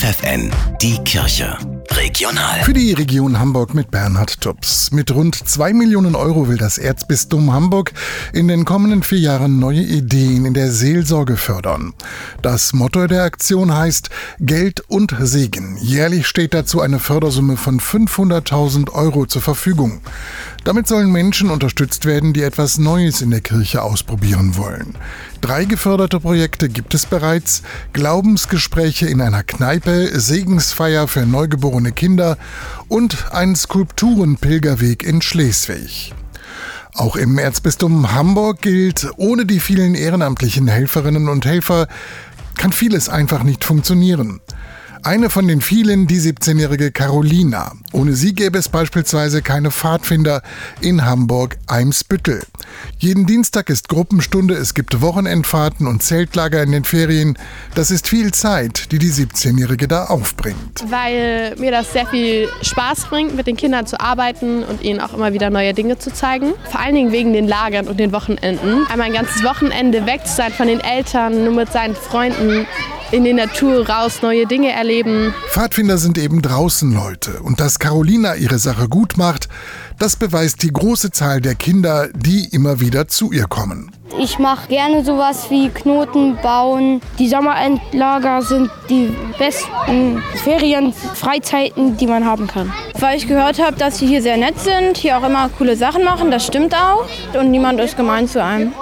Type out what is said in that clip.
FFN, die Kirche. Regional. Für die Region Hamburg mit Bernhard Tubbs. Mit rund zwei Millionen Euro will das Erzbistum Hamburg in den kommenden vier Jahren neue Ideen in der Seelsorge fördern. Das Motto der Aktion heißt Geld und Segen. Jährlich steht dazu eine Fördersumme von 500.000 Euro zur Verfügung. Damit sollen Menschen unterstützt werden, die etwas Neues in der Kirche ausprobieren wollen. Drei geförderte Projekte gibt es bereits. Glaubensgespräche in einer Kneipe, Segensfeier für neugeborene Kinder und ein Skulpturenpilgerweg in Schleswig. Auch im Erzbistum Hamburg gilt, ohne die vielen ehrenamtlichen Helferinnen und Helfer kann vieles einfach nicht funktionieren. Eine von den vielen, die 17-jährige Carolina. Ohne sie gäbe es beispielsweise keine Pfadfinder in Hamburg-Eimsbüttel. Jeden Dienstag ist Gruppenstunde, es gibt Wochenendfahrten und Zeltlager in den Ferien. Das ist viel Zeit, die die 17-Jährige da aufbringt. Weil mir das sehr viel Spaß bringt, mit den Kindern zu arbeiten und ihnen auch immer wieder neue Dinge zu zeigen. Vor allen Dingen wegen den Lagern und den Wochenenden. Einmal ein ganzes Wochenende weg zu sein von den Eltern, nur mit seinen Freunden in die Natur raus, neue Dinge erleben. Pfadfinder sind eben draußen Leute. Und dass Carolina ihre Sache gut macht, das beweist die große Zahl der Kinder, die immer wieder zu ihr kommen. Ich mache gerne sowas wie Knoten bauen. Die Sommerendlager sind die besten Ferien, Freizeiten, die man haben kann. Weil ich gehört habe, dass sie hier sehr nett sind, hier auch immer coole Sachen machen, das stimmt auch. Und niemand ist gemein zu einem.